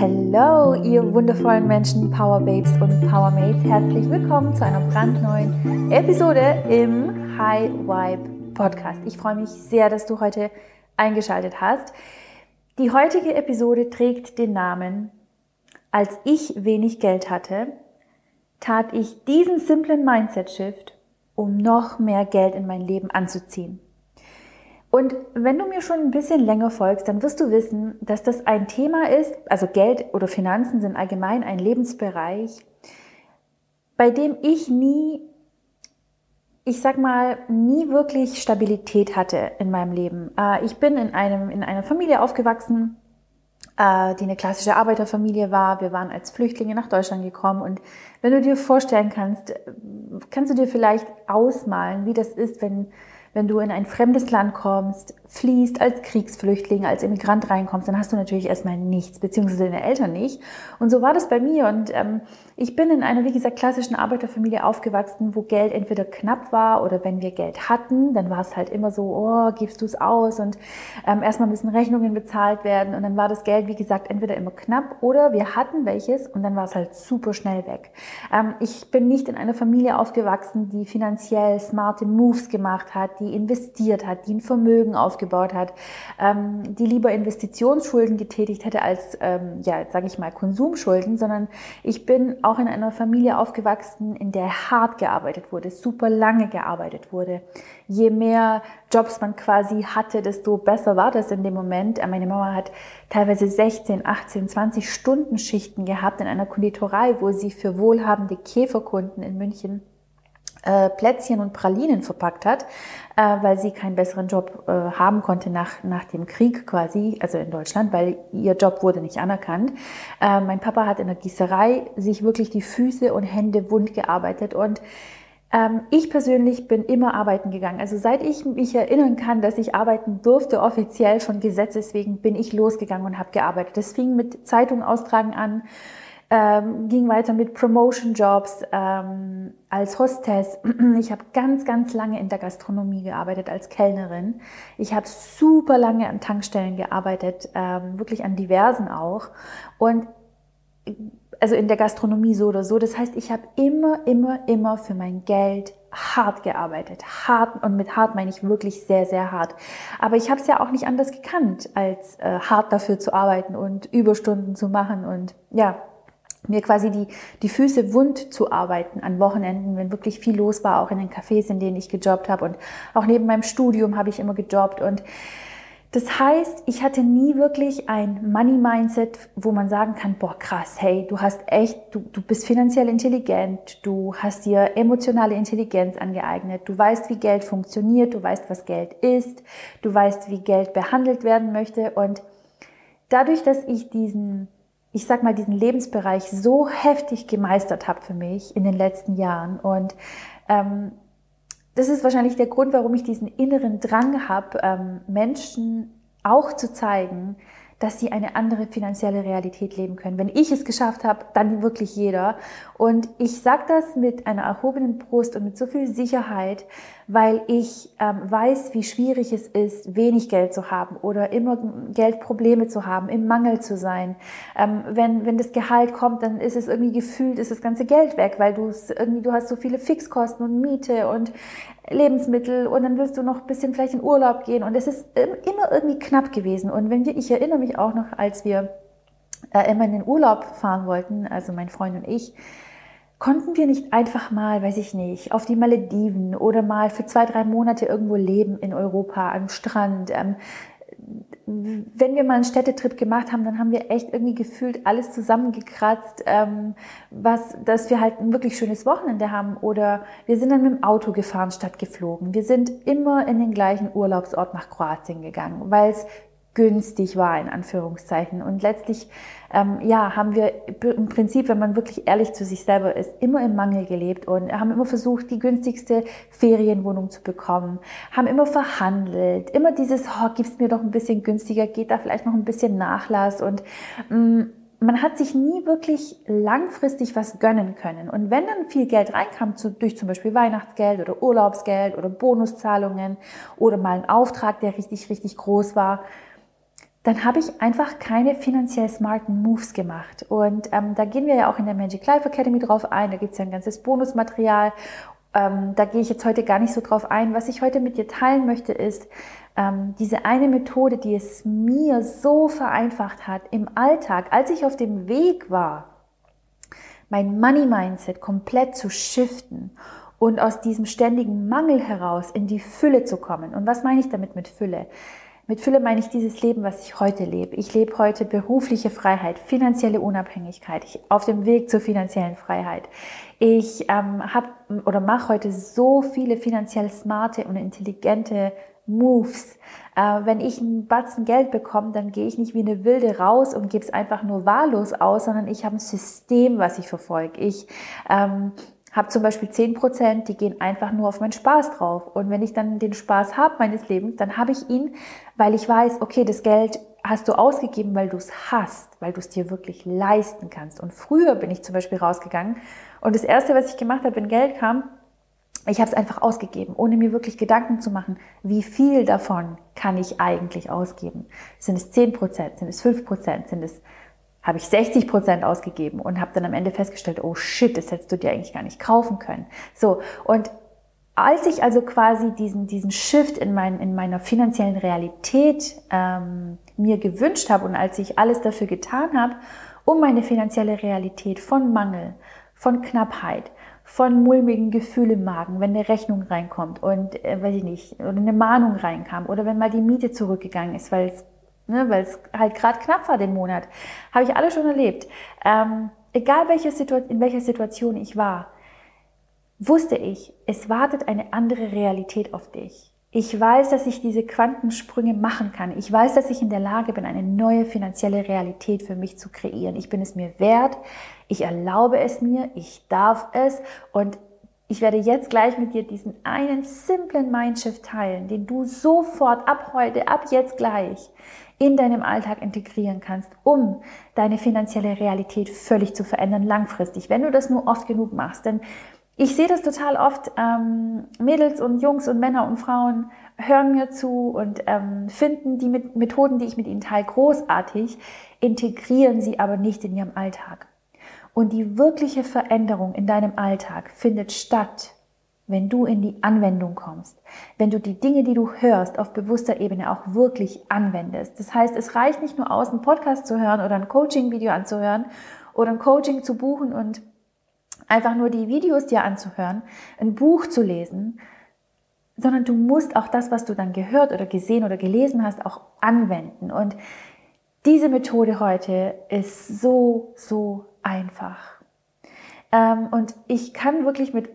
Hello, ihr wundervollen Menschen, Power Babes und Power Mates. Herzlich willkommen zu einer brandneuen Episode im High Vibe Podcast. Ich freue mich sehr, dass du heute eingeschaltet hast. Die heutige Episode trägt den Namen Als ich wenig Geld hatte, tat ich diesen simplen Mindset-Shift, um noch mehr Geld in mein Leben anzuziehen. Und wenn du mir schon ein bisschen länger folgst, dann wirst du wissen, dass das ein Thema ist, also Geld oder Finanzen sind allgemein ein Lebensbereich, bei dem ich nie, ich sag mal, nie wirklich Stabilität hatte in meinem Leben. Äh, ich bin in einem, in einer Familie aufgewachsen, äh, die eine klassische Arbeiterfamilie war. Wir waren als Flüchtlinge nach Deutschland gekommen und wenn du dir vorstellen kannst, kannst du dir vielleicht ausmalen, wie das ist, wenn wenn du in ein fremdes Land kommst, fließt als Kriegsflüchtling, als Immigrant reinkommst, dann hast du natürlich erstmal nichts, beziehungsweise deine Eltern nicht. Und so war das bei mir. Und ähm, ich bin in einer, wie gesagt, klassischen Arbeiterfamilie aufgewachsen, wo Geld entweder knapp war oder wenn wir Geld hatten, dann war es halt immer so, oh, gibst du es aus und ähm, erstmal müssen Rechnungen bezahlt werden. Und dann war das Geld, wie gesagt, entweder immer knapp oder wir hatten welches und dann war es halt super schnell weg. Ähm, ich bin nicht in einer Familie aufgewachsen, die finanziell smarte Moves gemacht hat, die investiert hat, die ein Vermögen aufgebaut hat, ähm, die lieber Investitionsschulden getätigt hätte als, ähm, ja, sage ich mal, Konsumschulden, sondern ich bin auch in einer Familie aufgewachsen, in der hart gearbeitet wurde, super lange gearbeitet wurde. Je mehr Jobs man quasi hatte, desto besser war das in dem Moment. Äh, meine Mama hat teilweise 16, 18, 20 Stunden Schichten gehabt in einer Konditorei, wo sie für wohlhabende Käferkunden in München äh, Plätzchen und Pralinen verpackt hat, äh, weil sie keinen besseren Job äh, haben konnte nach, nach dem Krieg quasi, also in Deutschland, weil ihr Job wurde nicht anerkannt. Äh, mein Papa hat in der Gießerei sich wirklich die Füße und Hände wund gearbeitet und ähm, ich persönlich bin immer arbeiten gegangen. Also seit ich mich erinnern kann, dass ich arbeiten durfte, offiziell von Gesetzes wegen, bin ich losgegangen und habe gearbeitet. Das fing mit Zeitung austragen an ähm, ging weiter mit Promotion-Jobs ähm, als Hostess. Ich habe ganz, ganz lange in der Gastronomie gearbeitet als Kellnerin. Ich habe super lange an Tankstellen gearbeitet, ähm, wirklich an diversen auch. Und also in der Gastronomie so oder so. Das heißt, ich habe immer, immer, immer für mein Geld hart gearbeitet. Hart und mit hart meine ich wirklich sehr, sehr hart. Aber ich habe es ja auch nicht anders gekannt, als äh, hart dafür zu arbeiten und Überstunden zu machen und ja, mir quasi die, die Füße wund zu arbeiten an Wochenenden, wenn wirklich viel los war, auch in den Cafés, in denen ich gejobbt habe. Und auch neben meinem Studium habe ich immer gejobbt. Und das heißt, ich hatte nie wirklich ein Money-Mindset, wo man sagen kann, boah, krass, hey, du hast echt, du, du bist finanziell intelligent, du hast dir emotionale Intelligenz angeeignet, du weißt, wie Geld funktioniert, du weißt, was Geld ist, du weißt, wie Geld behandelt werden möchte. Und dadurch, dass ich diesen ich sag mal, diesen Lebensbereich so heftig gemeistert habe für mich in den letzten Jahren. Und ähm, das ist wahrscheinlich der Grund, warum ich diesen inneren Drang habe, ähm, Menschen auch zu zeigen, dass sie eine andere finanzielle Realität leben können. Wenn ich es geschafft habe, dann wirklich jeder. Und ich sage das mit einer erhobenen Brust und mit so viel Sicherheit, weil ich ähm, weiß, wie schwierig es ist, wenig Geld zu haben oder immer Geldprobleme zu haben, im Mangel zu sein. Ähm, wenn, wenn das Gehalt kommt, dann ist es irgendwie gefühlt, ist das ganze Geld weg, weil du es irgendwie, du hast so viele Fixkosten und Miete und Lebensmittel und dann willst du noch ein bisschen vielleicht in Urlaub gehen und es ist immer irgendwie knapp gewesen. Und wenn wir, ich erinnere mich auch noch, als wir äh, immer in den Urlaub fahren wollten, also mein Freund und ich, konnten wir nicht einfach mal, weiß ich nicht, auf die Malediven oder mal für zwei, drei Monate irgendwo leben in Europa am Strand. Ähm, wenn wir mal einen Städtetrip gemacht haben, dann haben wir echt irgendwie gefühlt alles zusammengekratzt, ähm, was, dass wir halt ein wirklich schönes Wochenende haben. Oder wir sind dann mit dem Auto gefahren statt geflogen. Wir sind immer in den gleichen Urlaubsort nach Kroatien gegangen, weil es günstig war, in Anführungszeichen. Und letztlich, ähm, ja, haben wir im Prinzip, wenn man wirklich ehrlich zu sich selber ist, immer im Mangel gelebt und haben immer versucht, die günstigste Ferienwohnung zu bekommen, haben immer verhandelt, immer dieses, oh, gib's mir doch ein bisschen günstiger, geht da vielleicht noch ein bisschen Nachlass und mm, man hat sich nie wirklich langfristig was gönnen können. Und wenn dann viel Geld reinkam, zu, durch zum Beispiel Weihnachtsgeld oder Urlaubsgeld oder Bonuszahlungen oder mal ein Auftrag, der richtig, richtig groß war, dann habe ich einfach keine finanziell smarten Moves gemacht. Und ähm, da gehen wir ja auch in der Magic Life Academy drauf ein. Da gibt es ja ein ganzes Bonusmaterial. Ähm, da gehe ich jetzt heute gar nicht so drauf ein. Was ich heute mit dir teilen möchte, ist ähm, diese eine Methode, die es mir so vereinfacht hat im Alltag, als ich auf dem Weg war, mein Money Mindset komplett zu shiften und aus diesem ständigen Mangel heraus in die Fülle zu kommen. Und was meine ich damit mit Fülle? Mit Fülle meine ich dieses Leben, was ich heute lebe. Ich lebe heute berufliche Freiheit, finanzielle Unabhängigkeit, ich, auf dem Weg zur finanziellen Freiheit. Ich ähm, habe oder mache heute so viele finanziell smarte und intelligente Moves. Äh, wenn ich einen Batzen Geld bekomme, dann gehe ich nicht wie eine Wilde raus und gebe es einfach nur wahllos aus, sondern ich habe ein System, was ich verfolge. Ich ähm, habe zum Beispiel zehn Prozent, die gehen einfach nur auf meinen Spaß drauf. Und wenn ich dann den Spaß habe meines Lebens, dann habe ich ihn, weil ich weiß, okay, das Geld hast du ausgegeben, weil du es hast, weil du es dir wirklich leisten kannst. Und früher bin ich zum Beispiel rausgegangen und das Erste, was ich gemacht habe, wenn Geld kam, ich habe es einfach ausgegeben, ohne mir wirklich Gedanken zu machen, wie viel davon kann ich eigentlich ausgeben. Sind es zehn Prozent, sind es fünf Prozent, sind es habe ich 60 Prozent ausgegeben und habe dann am Ende festgestellt, oh shit, das hättest du dir eigentlich gar nicht kaufen können. So, und als ich also quasi diesen, diesen Shift in, mein, in meiner finanziellen Realität ähm, mir gewünscht habe und als ich alles dafür getan habe, um meine finanzielle Realität von Mangel, von Knappheit, von mulmigen Gefühlen im Magen, wenn eine Rechnung reinkommt und, äh, weiß ich nicht, oder eine Mahnung reinkam oder wenn mal die Miete zurückgegangen ist, weil es ne, weil es halt gerade knapp war den Monat. Habe ich alles schon erlebt. Ähm, egal welche in welcher Situation ich war, wusste ich, es wartet eine andere Realität auf dich. Ich weiß, dass ich diese Quantensprünge machen kann. Ich weiß, dass ich in der Lage bin, eine neue finanzielle Realität für mich zu kreieren. Ich bin es mir wert. Ich erlaube es mir. Ich darf es. Und ich werde jetzt gleich mit dir diesen einen simplen Mindshift teilen, den du sofort ab heute, ab jetzt gleich in deinem Alltag integrieren kannst, um deine finanzielle Realität völlig zu verändern, langfristig, wenn du das nur oft genug machst. Denn ich sehe das total oft, ähm, Mädels und Jungs und Männer und Frauen hören mir zu und ähm, finden die Methoden, die ich mit ihnen teile, großartig, integrieren sie aber nicht in ihrem Alltag. Und die wirkliche Veränderung in deinem Alltag findet statt, wenn du in die Anwendung kommst, wenn du die Dinge, die du hörst, auf bewusster Ebene auch wirklich anwendest. Das heißt, es reicht nicht nur aus, einen Podcast zu hören oder ein Coaching-Video anzuhören oder ein Coaching zu buchen und einfach nur die Videos dir anzuhören, ein Buch zu lesen, sondern du musst auch das, was du dann gehört oder gesehen oder gelesen hast, auch anwenden. Und diese Methode heute ist so, so einfach. Ähm, und ich kann wirklich mit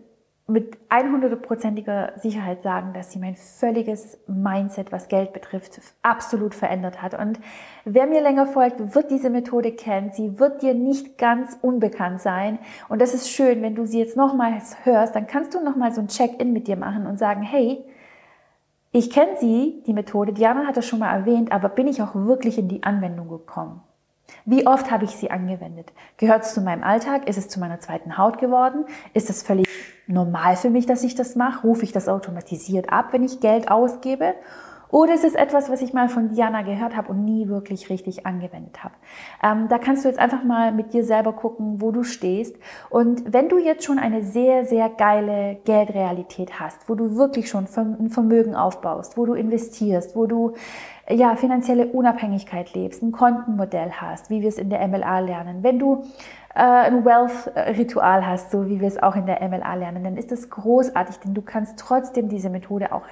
mit 100%iger Sicherheit sagen, dass sie mein völliges Mindset, was Geld betrifft, absolut verändert hat. Und wer mir länger folgt, wird diese Methode kennen. Sie wird dir nicht ganz unbekannt sein. Und das ist schön, wenn du sie jetzt nochmals hörst, dann kannst du nochmal so ein Check-in mit dir machen und sagen, hey, ich kenne sie, die Methode, Diana hat das schon mal erwähnt, aber bin ich auch wirklich in die Anwendung gekommen? Wie oft habe ich sie angewendet? Gehört es zu meinem Alltag? Ist es zu meiner zweiten Haut geworden? Ist es völlig normal für mich, dass ich das mache? Rufe ich das automatisiert ab, wenn ich Geld ausgebe? Oder ist es etwas, was ich mal von Diana gehört habe und nie wirklich richtig angewendet habe? Ähm, da kannst du jetzt einfach mal mit dir selber gucken, wo du stehst. Und wenn du jetzt schon eine sehr, sehr geile Geldrealität hast, wo du wirklich schon ein Vermögen aufbaust, wo du investierst, wo du ja, finanzielle Unabhängigkeit lebst, ein Kontenmodell hast, wie wir es in der MLA lernen, wenn du äh, ein Wealth-Ritual hast, so wie wir es auch in der MLA lernen, dann ist das großartig, denn du kannst trotzdem diese Methode auch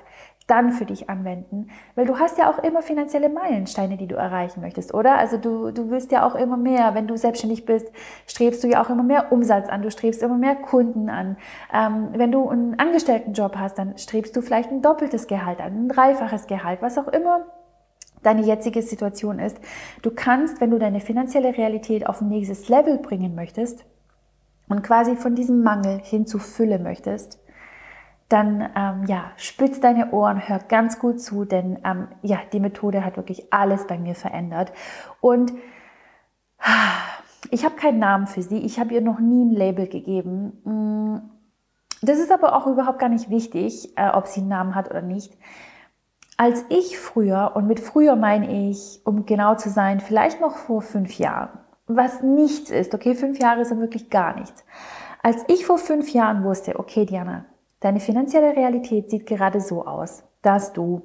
dann für dich anwenden, weil du hast ja auch immer finanzielle Meilensteine, die du erreichen möchtest, oder? Also du, du willst ja auch immer mehr, wenn du selbstständig bist, strebst du ja auch immer mehr Umsatz an, du strebst immer mehr Kunden an. Ähm, wenn du einen Angestelltenjob hast, dann strebst du vielleicht ein doppeltes Gehalt an, ein dreifaches Gehalt, was auch immer deine jetzige Situation ist. Du kannst, wenn du deine finanzielle Realität auf ein nächstes Level bringen möchtest und quasi von diesem Mangel hin zu Fülle möchtest, dann ähm, ja, spitz deine Ohren, hör ganz gut zu, denn ähm, ja, die Methode hat wirklich alles bei mir verändert. Und ich habe keinen Namen für sie, ich habe ihr noch nie ein Label gegeben. Mm, das ist aber auch überhaupt gar nicht wichtig, äh, ob sie einen Namen hat oder nicht. als ich früher, und mit früher meine ich, um genau zu sein, vielleicht noch vor fünf Jahren, was nichts ist, okay, fünf Jahre sind wirklich gar nichts. Als ich vor fünf Jahren wusste, okay, Diana, deine finanzielle Realität sieht gerade so aus, dass du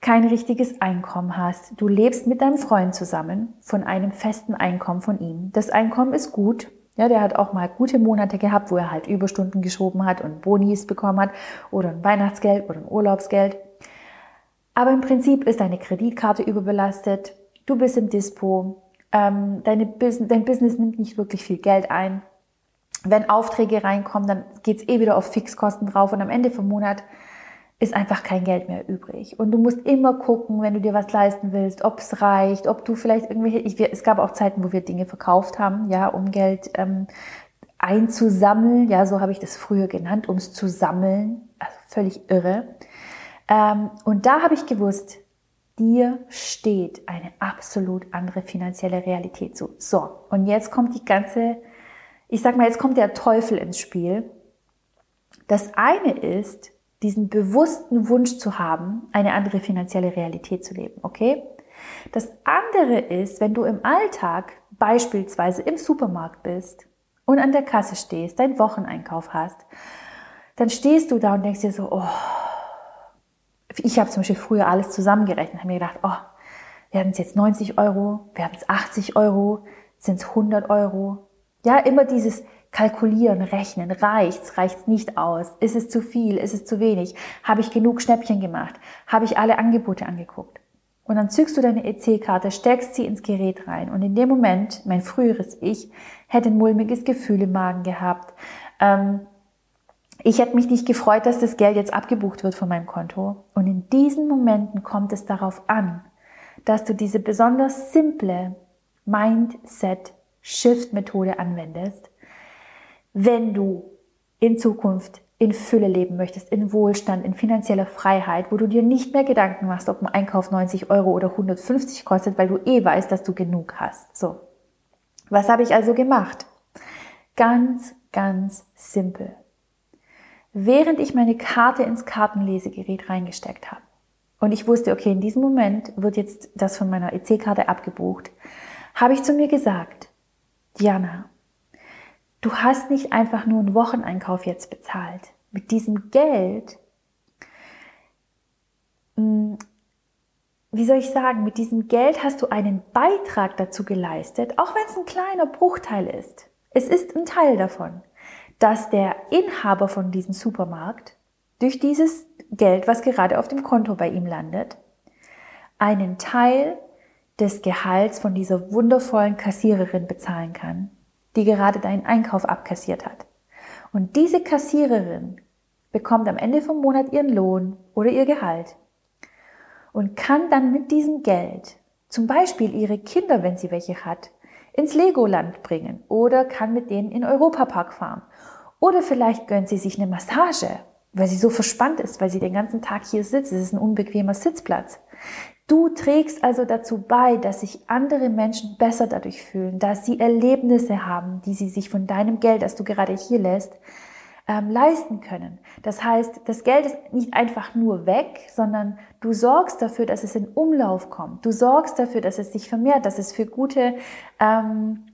kein richtiges Einkommen hast. Du lebst mit deinem Freund zusammen von einem festen Einkommen von ihm. Das Einkommen ist gut. Ja, der hat auch mal gute Monate gehabt, wo er halt Überstunden geschoben hat und Bonis bekommen hat oder ein Weihnachtsgeld oder ein Urlaubsgeld. Aber im Prinzip ist deine Kreditkarte überbelastet, du bist im Dispo, ähm, deine Bus dein Business nimmt nicht wirklich viel Geld ein. Wenn Aufträge reinkommen, dann geht's eh wieder auf Fixkosten drauf und am Ende vom Monat ist einfach kein Geld mehr übrig. Und du musst immer gucken, wenn du dir was leisten willst, ob es reicht, ob du vielleicht irgendwelche, ich, es gab auch Zeiten, wo wir Dinge verkauft haben, ja, um Geld ähm, einzusammeln, ja, so habe ich das früher genannt, um es zu sammeln, also völlig irre. Ähm, und da habe ich gewusst, dir steht eine absolut andere finanzielle Realität zu. So, und jetzt kommt die ganze, ich sag mal, jetzt kommt der Teufel ins Spiel. Das eine ist, diesen bewussten Wunsch zu haben, eine andere finanzielle Realität zu leben, okay? Das andere ist, wenn du im Alltag beispielsweise im Supermarkt bist und an der Kasse stehst, deinen Wocheneinkauf hast, dann stehst du da und denkst dir so, oh, ich habe zum Beispiel früher alles zusammengerechnet, habe mir gedacht, oh, werden es jetzt 90 Euro, werden es 80 Euro, sind es 100 Euro? Ja, immer dieses Kalkulieren, rechnen, reicht's, reicht's nicht aus, ist es zu viel, ist es zu wenig, habe ich genug Schnäppchen gemacht, habe ich alle Angebote angeguckt. Und dann zückst du deine EC-Karte, steckst sie ins Gerät rein. Und in dem Moment, mein früheres Ich, hätte ein mulmiges Gefühl im Magen gehabt. Ähm, ich hätte mich nicht gefreut, dass das Geld jetzt abgebucht wird von meinem Konto. Und in diesen Momenten kommt es darauf an, dass du diese besonders simple Mindset-Shift-Methode anwendest, wenn du in Zukunft in Fülle leben möchtest, in Wohlstand, in finanzieller Freiheit, wo du dir nicht mehr Gedanken machst, ob ein Einkauf 90 Euro oder 150 kostet, weil du eh weißt, dass du genug hast. So. Was habe ich also gemacht? Ganz, ganz simpel während ich meine Karte ins Kartenlesegerät reingesteckt habe. Und ich wusste, okay, in diesem Moment wird jetzt das von meiner EC-Karte abgebucht, habe ich zu mir gesagt, Diana, du hast nicht einfach nur einen Wocheneinkauf jetzt bezahlt. Mit diesem Geld, hm, wie soll ich sagen, mit diesem Geld hast du einen Beitrag dazu geleistet, auch wenn es ein kleiner Bruchteil ist. Es ist ein Teil davon dass der Inhaber von diesem Supermarkt durch dieses Geld, was gerade auf dem Konto bei ihm landet, einen Teil des Gehalts von dieser wundervollen Kassiererin bezahlen kann, die gerade deinen Einkauf abkassiert hat. Und diese Kassiererin bekommt am Ende vom Monat ihren Lohn oder ihr Gehalt und kann dann mit diesem Geld zum Beispiel ihre Kinder, wenn sie welche hat, ins Legoland bringen oder kann mit denen in Europapark fahren. Oder vielleicht gönnt sie sich eine Massage, weil sie so verspannt ist, weil sie den ganzen Tag hier sitzt. Es ist ein unbequemer Sitzplatz. Du trägst also dazu bei, dass sich andere Menschen besser dadurch fühlen, dass sie Erlebnisse haben, die sie sich von deinem Geld, das du gerade hier lässt, ähm, leisten können. Das heißt, das Geld ist nicht einfach nur weg, sondern du sorgst dafür, dass es in Umlauf kommt. Du sorgst dafür, dass es sich vermehrt, dass es für gute ähm,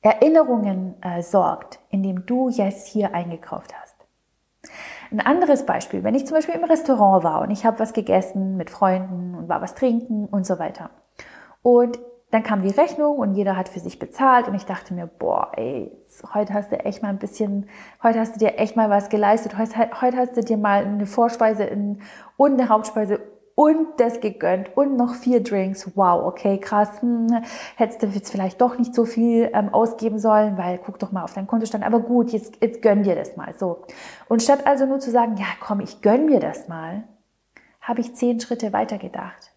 Erinnerungen äh, sorgt, indem du jetzt hier eingekauft hast. Ein anderes Beispiel, wenn ich zum Beispiel im Restaurant war und ich habe was gegessen mit Freunden und war was trinken und so weiter. Und dann kam die Rechnung und jeder hat für sich bezahlt und ich dachte mir, boah, ey, heute hast du echt mal ein bisschen, heute hast du dir echt mal was geleistet, heute, hast du dir mal eine Vorspeise und eine Hauptspeise und das gegönnt und noch vier Drinks. Wow, okay, krass. Hm, hättest du jetzt vielleicht doch nicht so viel ähm, ausgeben sollen, weil guck doch mal auf deinen Kontostand. Aber gut, jetzt, jetzt gönn dir das mal so. Und statt also nur zu sagen, ja komm, ich gönn mir das mal, habe ich zehn Schritte weiter gedacht.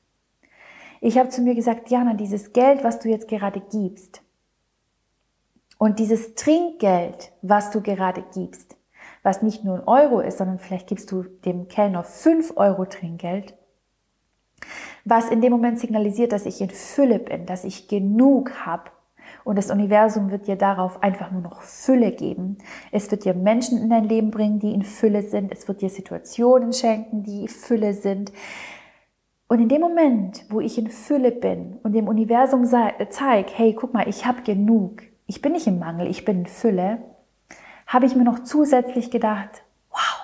Ich habe zu mir gesagt, Jana, dieses Geld, was du jetzt gerade gibst und dieses Trinkgeld, was du gerade gibst, was nicht nur ein Euro ist, sondern vielleicht gibst du dem Kellner fünf Euro Trinkgeld, was in dem Moment signalisiert, dass ich in Fülle bin, dass ich genug habe Und das Universum wird dir darauf einfach nur noch Fülle geben. Es wird dir Menschen in dein Leben bringen, die in Fülle sind. Es wird dir Situationen schenken, die Fülle sind. Und in dem Moment, wo ich in Fülle bin und dem Universum zeige, hey, guck mal, ich habe genug, ich bin nicht im Mangel, ich bin in Fülle, habe ich mir noch zusätzlich gedacht, wow,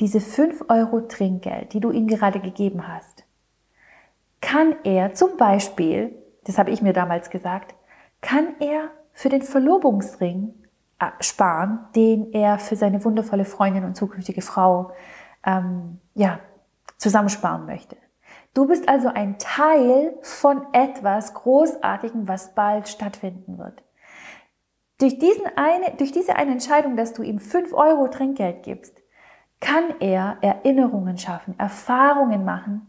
diese 5 Euro Trinkgeld, die du ihm gerade gegeben hast, kann er zum Beispiel, das habe ich mir damals gesagt, kann er für den Verlobungsring äh, sparen, den er für seine wundervolle Freundin und zukünftige Frau ähm, ja, zusammensparen möchte. Du bist also ein Teil von etwas Großartigem, was bald stattfinden wird. Durch, diesen eine, durch diese eine Entscheidung, dass du ihm fünf Euro Trinkgeld gibst, kann er Erinnerungen schaffen, Erfahrungen machen,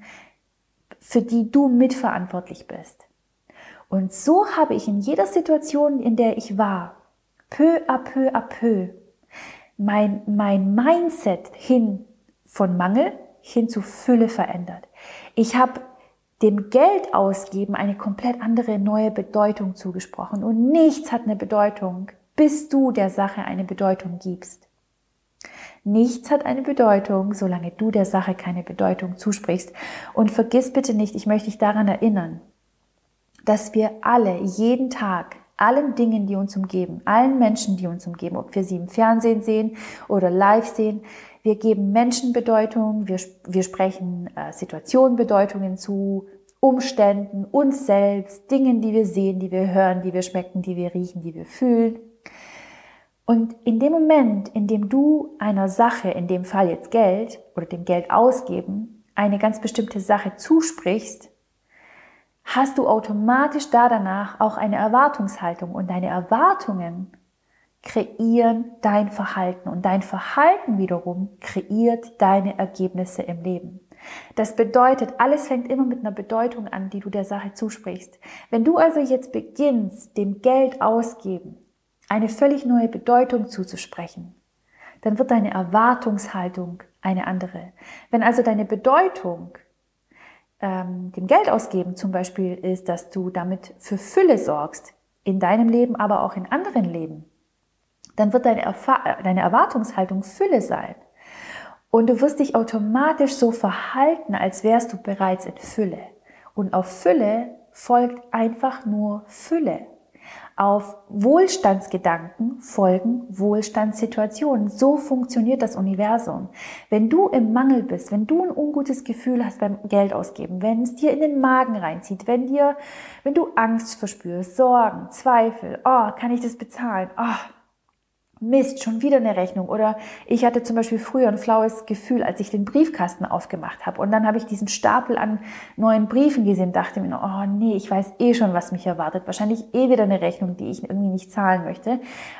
für die du mitverantwortlich bist. Und so habe ich in jeder Situation, in der ich war, peu à peu à peu, mein, mein Mindset hin von Mangel hin zu Fülle verändert. Ich habe dem Geld ausgeben eine komplett andere neue Bedeutung zugesprochen. Und nichts hat eine Bedeutung, bis du der Sache eine Bedeutung gibst. Nichts hat eine Bedeutung, solange du der Sache keine Bedeutung zusprichst. Und vergiss bitte nicht, ich möchte dich daran erinnern, dass wir alle jeden Tag allen Dingen, die uns umgeben, allen Menschen, die uns umgeben, ob wir sie im Fernsehen sehen oder live sehen, wir geben Menschen Bedeutung, wir, wir sprechen äh, Situationen Bedeutungen zu, Umständen, uns selbst, Dingen, die wir sehen, die wir hören, die wir schmecken, die wir riechen, die wir fühlen. Und in dem Moment, in dem du einer Sache, in dem Fall jetzt Geld oder dem Geld ausgeben, eine ganz bestimmte Sache zusprichst, hast du automatisch da danach auch eine Erwartungshaltung und deine Erwartungen kreieren dein Verhalten und dein Verhalten wiederum kreiert deine Ergebnisse im Leben. Das bedeutet, alles fängt immer mit einer Bedeutung an, die du der Sache zusprichst. Wenn du also jetzt beginnst, dem Geld ausgeben, eine völlig neue Bedeutung zuzusprechen, dann wird deine Erwartungshaltung eine andere. Wenn also deine Bedeutung ähm, dem Geld ausgeben zum Beispiel ist, dass du damit für Fülle sorgst, in deinem Leben, aber auch in anderen Leben, dann wird deine, Erfa deine Erwartungshaltung Fülle sein. Und du wirst dich automatisch so verhalten, als wärst du bereits in Fülle. Und auf Fülle folgt einfach nur Fülle. Auf Wohlstandsgedanken folgen Wohlstandssituationen. So funktioniert das Universum. Wenn du im Mangel bist, wenn du ein ungutes Gefühl hast beim Geld ausgeben, wenn es dir in den Magen reinzieht, wenn dir, wenn du Angst verspürst, Sorgen, Zweifel, oh, kann ich das bezahlen? Oh, Mist, schon wieder eine Rechnung. Oder ich hatte zum Beispiel früher ein flaues Gefühl, als ich den Briefkasten aufgemacht habe. Und dann habe ich diesen Stapel an neuen Briefen gesehen, dachte mir, oh nee, ich weiß eh schon, was mich erwartet. Wahrscheinlich eh wieder eine Rechnung, die ich irgendwie nicht zahlen möchte.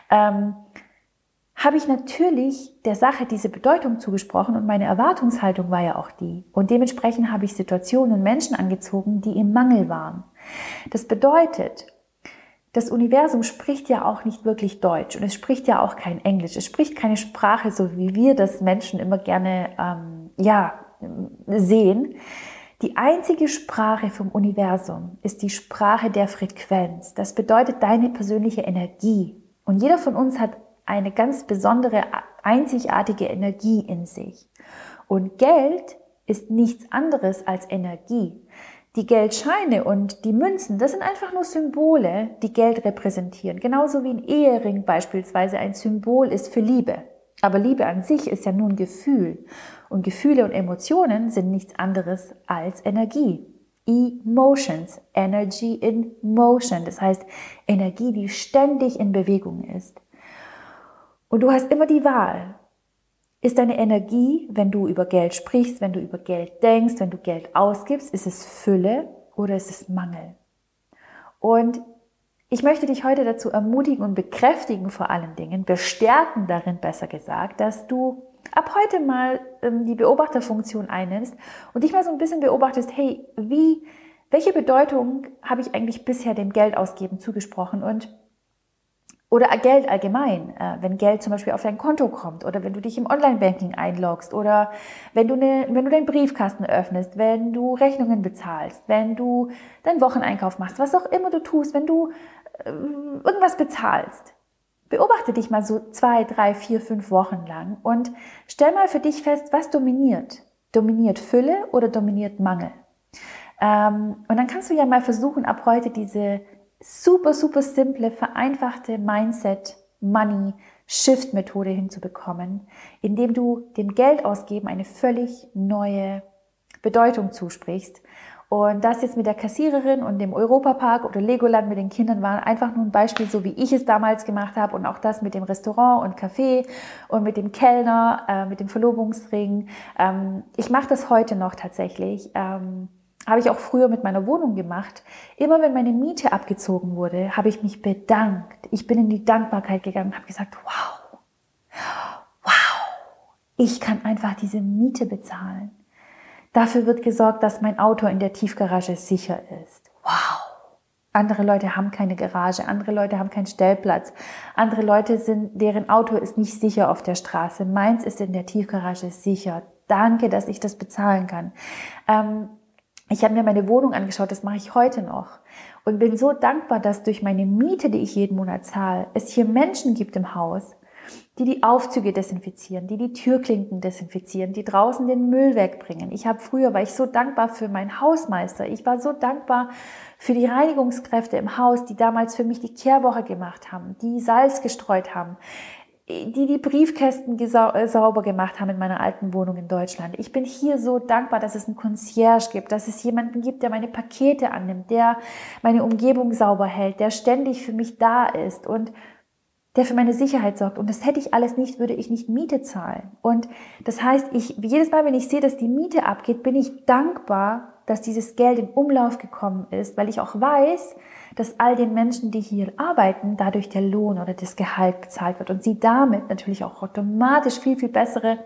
Ähm, habe ich natürlich der Sache diese Bedeutung zugesprochen und meine Erwartungshaltung war ja auch die. Und dementsprechend habe ich Situationen und Menschen angezogen, die im Mangel waren. Das bedeutet, das Universum spricht ja auch nicht wirklich Deutsch und es spricht ja auch kein Englisch. Es spricht keine Sprache, so wie wir das Menschen immer gerne ähm, ja, sehen. Die einzige Sprache vom Universum ist die Sprache der Frequenz. Das bedeutet deine persönliche Energie. Und jeder von uns hat eine ganz besondere, einzigartige Energie in sich. Und Geld ist nichts anderes als Energie. Die Geldscheine und die Münzen, das sind einfach nur Symbole, die Geld repräsentieren. Genauso wie ein Ehering beispielsweise ein Symbol ist für Liebe. Aber Liebe an sich ist ja nur ein Gefühl. Und Gefühle und Emotionen sind nichts anderes als Energie. Emotions, Energy in Motion. Das heißt Energie, die ständig in Bewegung ist. Und du hast immer die Wahl. Ist deine Energie, wenn du über Geld sprichst, wenn du über Geld denkst, wenn du Geld ausgibst, ist es Fülle oder ist es Mangel? Und ich möchte dich heute dazu ermutigen und bekräftigen vor allen Dingen, bestärken darin besser gesagt, dass du ab heute mal ähm, die Beobachterfunktion einnimmst und dich mal so ein bisschen beobachtest, hey, wie, welche Bedeutung habe ich eigentlich bisher dem Geld ausgeben zugesprochen und oder Geld allgemein, äh, wenn Geld zum Beispiel auf dein Konto kommt oder wenn du dich im Online-Banking einloggst oder wenn du, eine, wenn du deinen Briefkasten öffnest, wenn du Rechnungen bezahlst, wenn du deinen Wocheneinkauf machst, was auch immer du tust, wenn du äh, irgendwas bezahlst, beobachte dich mal so zwei, drei, vier, fünf Wochen lang und stell mal für dich fest, was dominiert. Dominiert Fülle oder dominiert Mangel? Ähm, und dann kannst du ja mal versuchen, ab heute diese super, super simple, vereinfachte Mindset, Money, Shift-Methode hinzubekommen, indem du dem Geld ausgeben eine völlig neue Bedeutung zusprichst. Und das jetzt mit der Kassiererin und dem Europapark oder Legoland mit den Kindern war einfach nur ein Beispiel, so wie ich es damals gemacht habe und auch das mit dem Restaurant und Café und mit dem Kellner, äh, mit dem Verlobungsring. Ähm, ich mache das heute noch tatsächlich. Ähm, habe ich auch früher mit meiner Wohnung gemacht. Immer wenn meine Miete abgezogen wurde, habe ich mich bedankt. Ich bin in die Dankbarkeit gegangen und habe gesagt, wow, wow, ich kann einfach diese Miete bezahlen. Dafür wird gesorgt, dass mein Auto in der Tiefgarage sicher ist. Wow. Andere Leute haben keine Garage, andere Leute haben keinen Stellplatz, andere Leute sind, deren Auto ist nicht sicher auf der Straße. Meins ist in der Tiefgarage sicher. Danke, dass ich das bezahlen kann. Ähm, ich habe mir meine Wohnung angeschaut, das mache ich heute noch. Und bin so dankbar, dass durch meine Miete, die ich jeden Monat zahle, es hier Menschen gibt im Haus, die die Aufzüge desinfizieren, die die Türklinken desinfizieren, die draußen den Müll wegbringen. Ich habe früher, war ich so dankbar für meinen Hausmeister. Ich war so dankbar für die Reinigungskräfte im Haus, die damals für mich die Kehrwoche gemacht haben, die Salz gestreut haben die die Briefkästen äh, sauber gemacht haben in meiner alten Wohnung in Deutschland. Ich bin hier so dankbar, dass es einen Concierge gibt, dass es jemanden gibt, der meine Pakete annimmt, der meine Umgebung sauber hält, der ständig für mich da ist und der für meine Sicherheit sorgt. Und das hätte ich alles nicht, würde ich nicht Miete zahlen. Und das heißt, ich, jedes Mal, wenn ich sehe, dass die Miete abgeht, bin ich dankbar, dass dieses Geld in Umlauf gekommen ist, weil ich auch weiß, dass all den Menschen, die hier arbeiten, dadurch der Lohn oder das Gehalt bezahlt wird und sie damit natürlich auch automatisch viel, viel bessere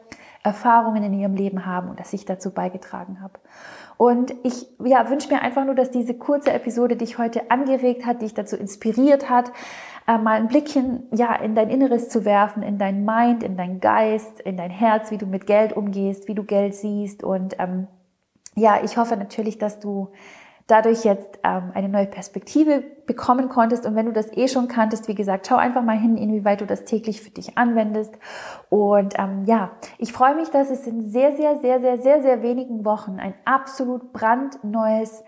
Erfahrungen in ihrem Leben haben und dass ich dazu beigetragen habe. Und ich ja, wünsche mir einfach nur, dass diese kurze Episode dich heute angeregt hat, dich dazu inspiriert hat, äh, mal ein Blickchen ja, in dein Inneres zu werfen, in dein Mind, in dein Geist, in dein Herz, wie du mit Geld umgehst, wie du Geld siehst. Und ähm, ja, ich hoffe natürlich, dass du dadurch jetzt ähm, eine neue Perspektive bekommen konntest. Und wenn du das eh schon kanntest, wie gesagt, schau einfach mal hin, inwieweit du das täglich für dich anwendest. Und ähm, ja, ich freue mich, dass es in sehr, sehr, sehr, sehr, sehr, sehr wenigen Wochen ein absolut brandneues,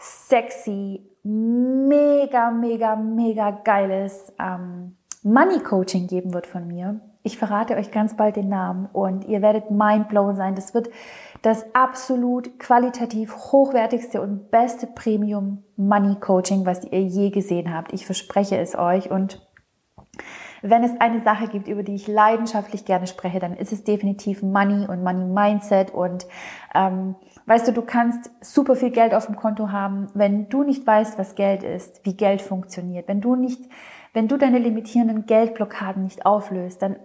sexy, mega, mega, mega geiles ähm, Money Coaching geben wird von mir. Ich verrate euch ganz bald den Namen und ihr werdet mindblown sein. Das wird das absolut qualitativ hochwertigste und beste Premium Money Coaching, was ihr je gesehen habt. Ich verspreche es euch und wenn es eine Sache gibt, über die ich leidenschaftlich gerne spreche, dann ist es definitiv Money und Money Mindset. Und ähm, weißt du, du kannst super viel Geld auf dem Konto haben, wenn du nicht weißt, was Geld ist, wie Geld funktioniert, wenn du nicht, wenn du deine limitierenden Geldblockaden nicht auflöst, dann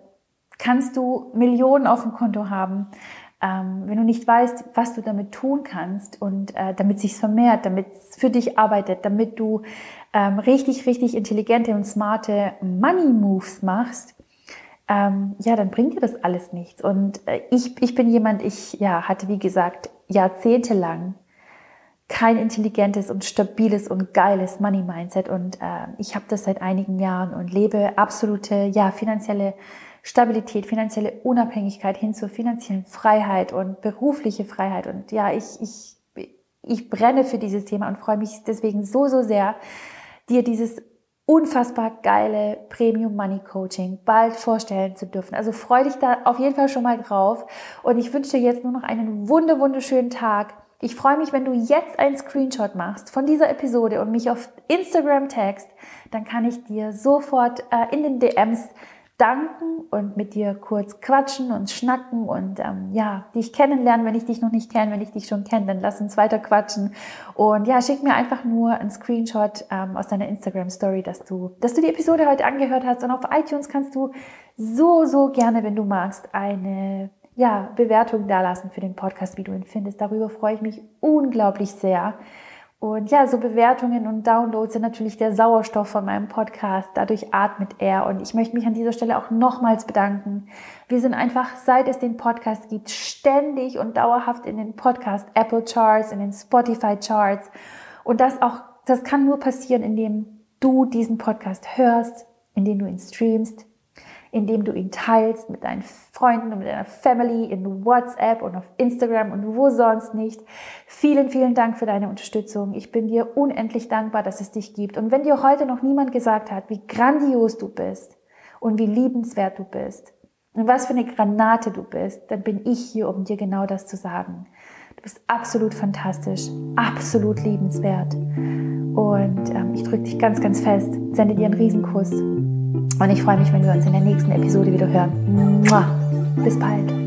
kannst du Millionen auf dem Konto haben, ähm, wenn du nicht weißt, was du damit tun kannst und äh, damit sich's vermehrt, damit es für dich arbeitet, damit du ähm, richtig, richtig intelligente und smarte Money Moves machst, ähm, ja, dann bringt dir das alles nichts. Und äh, ich, ich bin jemand, ich ja, hatte wie gesagt jahrzehntelang kein intelligentes und stabiles und geiles Money Mindset und äh, ich habe das seit einigen Jahren und lebe absolute ja finanzielle Stabilität, finanzielle Unabhängigkeit hin zur finanziellen Freiheit und berufliche Freiheit. Und ja, ich, ich, ich brenne für dieses Thema und freue mich deswegen so, so sehr, dir dieses unfassbar geile Premium Money Coaching bald vorstellen zu dürfen. Also freu dich da auf jeden Fall schon mal drauf. Und ich wünsche dir jetzt nur noch einen wunder, wunderschönen Tag. Ich freue mich, wenn du jetzt einen Screenshot machst von dieser Episode und mich auf Instagram tagst. Dann kann ich dir sofort äh, in den DMs danken und mit dir kurz quatschen und schnacken und ähm, ja, dich kennenlernen, wenn ich dich noch nicht kenne, wenn ich dich schon kenne, dann lass uns weiter quatschen und ja, schick mir einfach nur einen Screenshot ähm, aus deiner Instagram Story, dass du, dass du die Episode heute angehört hast und auf iTunes kannst du so, so gerne, wenn du magst, eine ja, Bewertung dalassen für den Podcast, wie du ihn findest. Darüber freue ich mich unglaublich sehr. Und ja, so Bewertungen und Downloads sind natürlich der Sauerstoff von meinem Podcast. Dadurch atmet er. Und ich möchte mich an dieser Stelle auch nochmals bedanken. Wir sind einfach, seit es den Podcast gibt, ständig und dauerhaft in den Podcast Apple Charts, in den Spotify Charts. Und das auch das kann nur passieren, indem du diesen Podcast hörst, indem du ihn streamst, indem du ihn teilst mit deinen Freunden und mit deiner Family in WhatsApp und auf Instagram und wo sonst nicht. Vielen, vielen Dank für deine Unterstützung. Ich bin dir unendlich dankbar, dass es dich gibt. Und wenn dir heute noch niemand gesagt hat, wie grandios du bist und wie liebenswert du bist und was für eine Granate du bist, dann bin ich hier, um dir genau das zu sagen. Du bist absolut fantastisch, absolut liebenswert. Und ähm, ich drücke dich ganz, ganz fest, sende dir einen Riesenkuss. Und ich freue mich, wenn wir uns in der nächsten Episode wieder hören. Bis bald.